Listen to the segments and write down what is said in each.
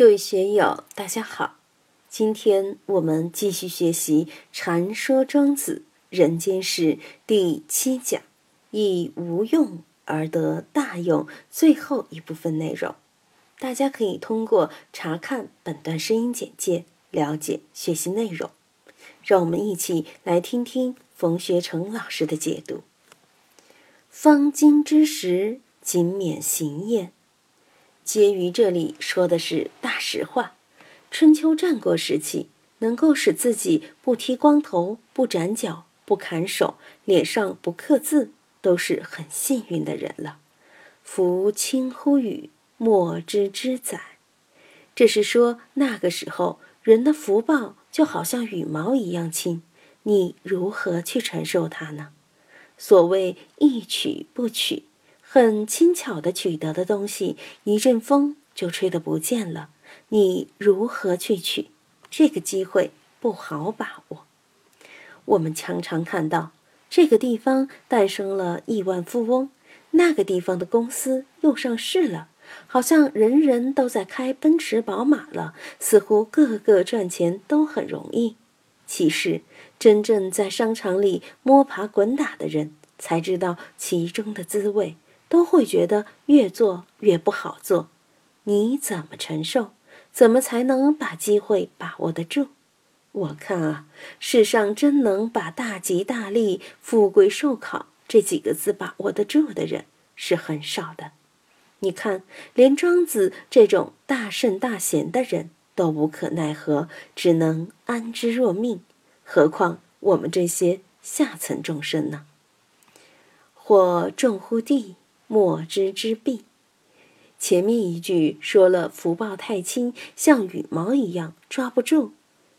各位学友，大家好！今天我们继续学习《禅说庄子人间世》第七讲“以无用而得大用”最后一部分内容。大家可以通过查看本段声音简介了解学习内容。让我们一起来听听冯学成老师的解读。方今之时，谨免行焉。婕妤这里说的是实话。春秋战国时期，能够使自己不剃光头、不斩脚、不砍手、脸上不刻字，都是很幸运的人了。夫轻乎羽，莫之之载。这是说那个时候人的福报就好像羽毛一样轻，你如何去承受它呢？所谓一取不取。很轻巧的取得的东西，一阵风就吹得不见了。你如何去取？这个机会不好把握。我们常常看到这个地方诞生了亿万富翁，那个地方的公司又上市了，好像人人都在开奔驰宝马了，似乎个个赚钱都很容易。其实，真正在商场里摸爬滚打的人，才知道其中的滋味。都会觉得越做越不好做，你怎么承受？怎么才能把机会把握得住？我看啊，世上真能把大吉大利、富贵寿考这几个字把握得住的人是很少的。你看，连庄子这种大圣大贤的人都无可奈何，只能安之若命，何况我们这些下层众生呢？或重乎地。莫之之弊。前面一句说了福报太轻，像羽毛一样抓不住。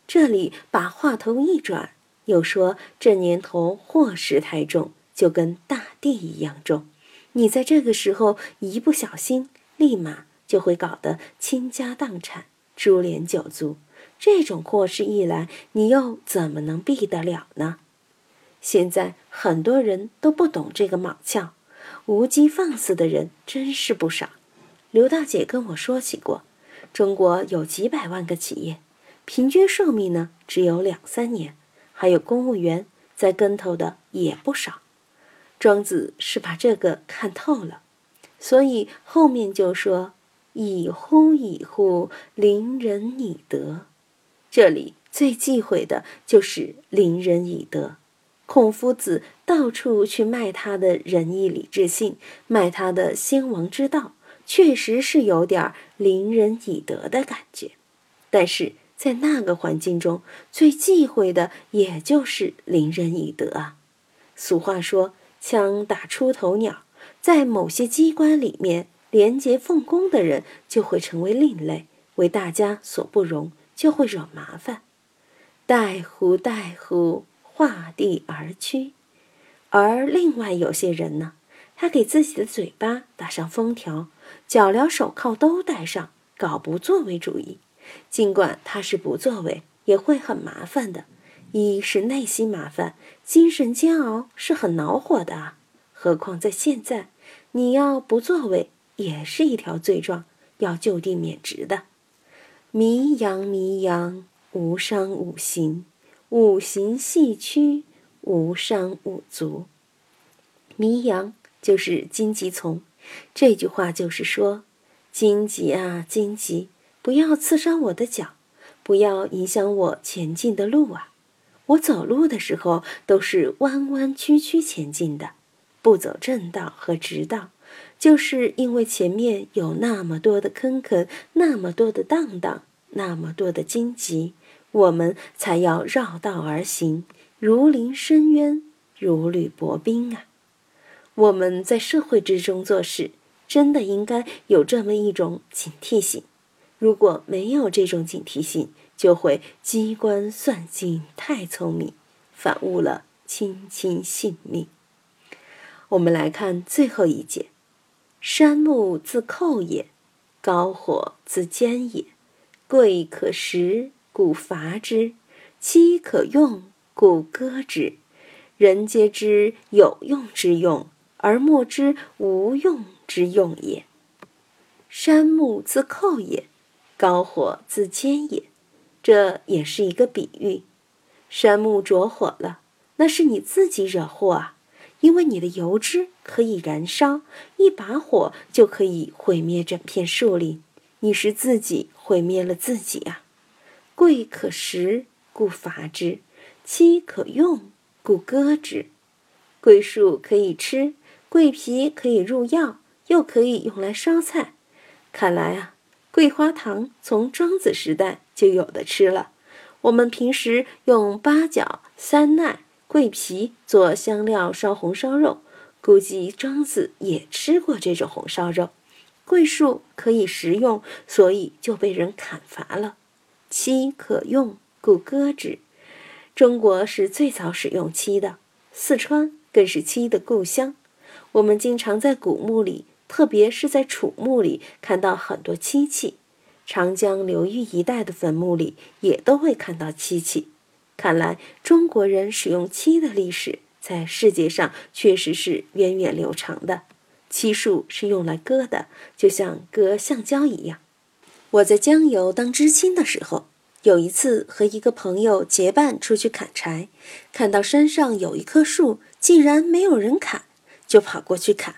这里把话头一转，又说这年头祸事太重，就跟大地一样重。你在这个时候一不小心，立马就会搞得倾家荡产、株连九族。这种祸事一来，你又怎么能避得了呢？现在很多人都不懂这个卯窍。无机放肆的人真是不少。刘大姐跟我说起过，中国有几百万个企业，平均寿命呢只有两三年，还有公务员栽跟头的也不少。庄子是把这个看透了，所以后面就说：“以乎以乎，邻人以德。”这里最忌讳的就是邻人以德。孔夫子到处去卖他的仁义礼智信，卖他的先王之道，确实是有点邻人以德的感觉。但是在那个环境中，最忌讳的也就是邻人以德啊。俗话说：“枪打出头鸟。”在某些机关里面，廉洁奉公的人就会成为另类，为大家所不容，就会惹麻烦。待乎待乎。画地而趋，而另外有些人呢，他给自己的嘴巴打上封条，脚镣手铐都戴上，搞不作为主义。尽管他是不作为，也会很麻烦的。一是内心麻烦，精神煎熬是很恼火的。何况在现在，你要不作为，也是一条罪状，要就地免职的。迷羊迷羊，无伤五行。五行细曲，无伤五足。迷羊就是荆棘丛，这句话就是说，荆棘啊荆棘，不要刺伤我的脚，不要影响我前进的路啊！我走路的时候都是弯弯曲曲前进的，不走正道和直道，就是因为前面有那么多的坑坑，那么多的荡荡，那么多的荆棘。我们才要绕道而行，如临深渊，如履薄冰啊！我们在社会之中做事，真的应该有这么一种警惕性。如果没有这种警惕性，就会机关算尽太聪明，反误了卿卿性命。我们来看最后一节：山木自寇也，高火自坚也，贵可食。故伐之，妻可用，故割之。人皆知有用之用，而莫知无用之用也。山木自寇也，高火自坚也。这也是一个比喻。山木着火了，那是你自己惹祸啊！因为你的油脂可以燃烧，一把火就可以毁灭整片树林，你是自己毁灭了自己啊！贵可食，故伐之；漆可用，故割之。桂树可以吃，桂皮可以入药，又可以用来烧菜。看来啊，桂花糖从庄子时代就有的吃了。我们平时用八角、三奈、桂皮做香料烧红烧肉，估计庄子也吃过这种红烧肉。桂树可以食用，所以就被人砍伐了。漆可用，故割之。中国是最早使用漆的，四川更是漆的故乡。我们经常在古墓里，特别是在楚墓里，看到很多漆器。长江流域一带的坟墓里也都会看到漆器，看来中国人使用漆的历史在世界上确实是源远流长的。漆树是用来割的，就像割橡胶一样。我在江油当知青的时候，有一次和一个朋友结伴出去砍柴，看到山上有一棵树，竟然没有人砍，就跑过去砍，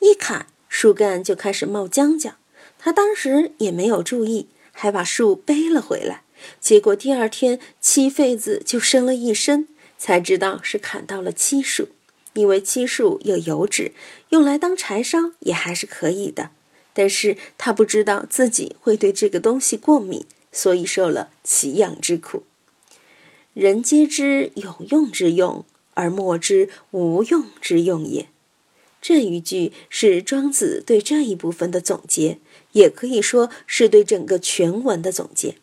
一砍树干就开始冒浆浆。他当时也没有注意，还把树背了回来。结果第二天漆痱子就生了一身，才知道是砍到了漆树。因为漆树有油脂，用来当柴烧也还是可以的。但是他不知道自己会对这个东西过敏，所以受了奇痒之苦。人皆知有用之用，而莫知无用之用也。这一句是庄子对这一部分的总结，也可以说是对整个全文的总结。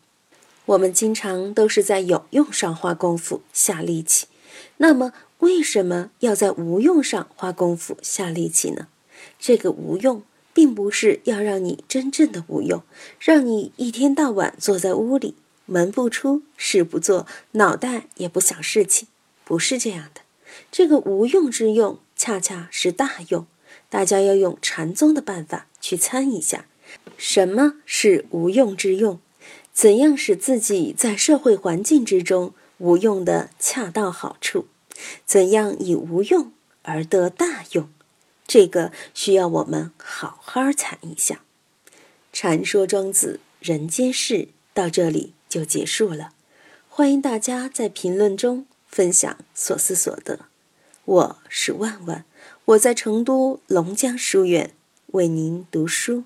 我们经常都是在有用上花功夫、下力气，那么为什么要在无用上花功夫、下力气呢？这个无用，并不是要让你真正的无用，让你一天到晚坐在屋里，门不出、事不做、脑袋也不想事情，不是这样的。这个无用之用。恰恰是大用，大家要用禅宗的办法去参一下，什么是无用之用？怎样使自己在社会环境之中无用的恰到好处？怎样以无用而得大用？这个需要我们好好参一下。禅说庄子人间事到这里就结束了，欢迎大家在评论中分享所思所得。我是万万，我在成都龙江书院为您读书。